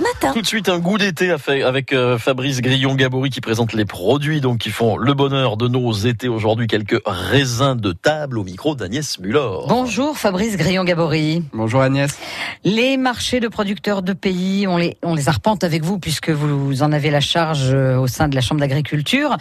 matin. Tout de suite, un goût d'été avec euh, Fabrice Grillon-Gabory qui présente les produits donc qui font le bonheur de nos étés aujourd'hui. Quelques raisins de table au micro d'Agnès Muller. Bonjour Fabrice Grillon-Gabory. Bonjour Agnès. Les marchés de producteurs de pays, on les, on les arpente avec vous puisque vous en avez la charge euh, au sein de la Chambre d'agriculture.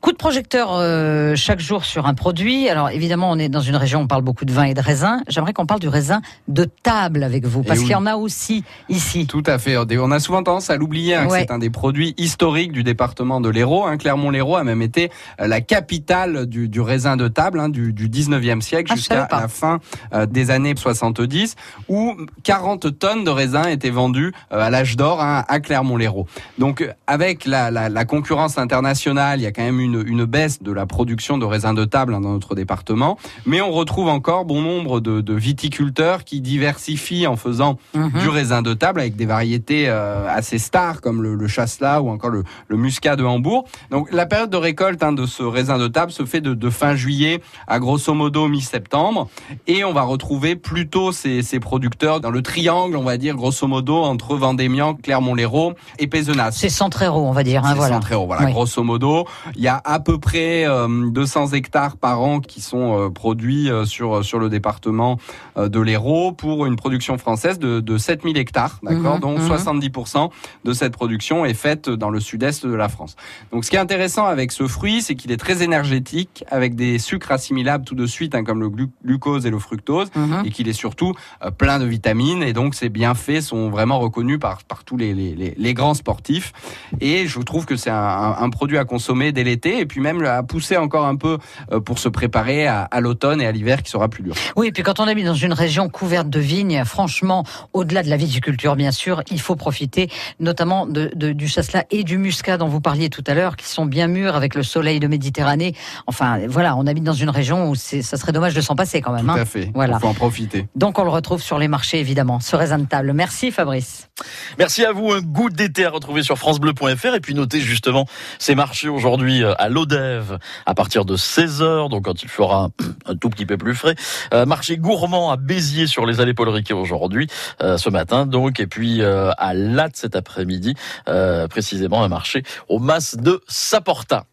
Coup de projecteur euh, chaque jour sur un produit. Alors évidemment, on est dans une région où on parle beaucoup de vin et de raisin. J'aimerais qu'on parle du raisin de table avec vous parce qu'il y en a aussi ici. Tout à fait. On a souvent tendance à l'oublier hein, c'est un des produits historiques du département de l'Hérault. Hein. Clermont-Lérault a même été euh, la capitale du, du raisin de table hein, du, du 19e siècle ah, jusqu'à la fin euh, des années 70 où 40 tonnes de raisin étaient vendues euh, à l'âge d'or à Clermont-Lérault. Donc avec la, la, la, concurrence internationale, il y a quand même une, une baisse de la production de raisin de table dans notre département, mais on retrouve encore bon nombre de, de viticulteurs qui diversifient en faisant mhm. du raisin de table avec des variétés euh, assez stars comme le, le chasselas ou encore le, le, muscat de Hambourg. Donc la période de récolte hein, de ce raisin de table se fait de, de fin juillet à grosso modo mi-septembre et on va retrouver plutôt ces, ces, producteurs dans le triangle, on va dire grosso modo entre Vendémian, Clermont-Lérault et Pézenas. C'est Centréro, on va dire. Hein, voilà. Centréro, voilà, grosso modo. Il y a à peu près 200 euh, hectares par an qui sont euh, produits sur sur le département de l'Hérault pour une production française de, de 7000 hectares, d'accord? Mhm, Donc 70% mhm. de cette production est faite dans le sud-est de la France. Donc ce qui est intéressant avec ce fruit, c'est qu'il est très énergétique, avec des sucres assimilables tout de suite, hein, comme le glucose et le fructose, mhm. et qu'il est surtout euh, plein de vitamines, et donc ses bienfaits sont vraiment reconnus par, par tous les, les, les, grands sportifs. Et je trouve que c'est un, un, produit à consommer dès l'été, et puis même à pousser encore un peu euh, pour se préparer à, à l'automne et à l'hiver qui sera plus dur. Oui, et puis quand on habite dans une région couverte de vignes, franchement, au-delà de la viticulture, bien sûr, il faut profiter notamment de, de, du chasselas et du muscat dont vous parliez tout à l'heure, qui sont bien mûrs avec le soleil de Méditerranée. Enfin, voilà, on habite dans une région où ça serait dommage de s'en passer quand même. Tout hein. à fait. Voilà. Il faut en profiter. Donc on le retrouve sur les marchés évidemment, ce raisin de table. Merci Fabrice. Merci à vous. Un goût d'été à retrouver sur francebleu.fr et puis notez justement ces marchés aujourd'hui euh, à l'Odève à partir de 16h, donc quand il fera un tout petit peu plus frais. Euh, marché gourmand à Béziers sur les allées Paul Riquet aujourd'hui, euh, ce matin donc, et puis euh, à Latte cet après-midi, euh, précisément un marché au Mas de Saporta.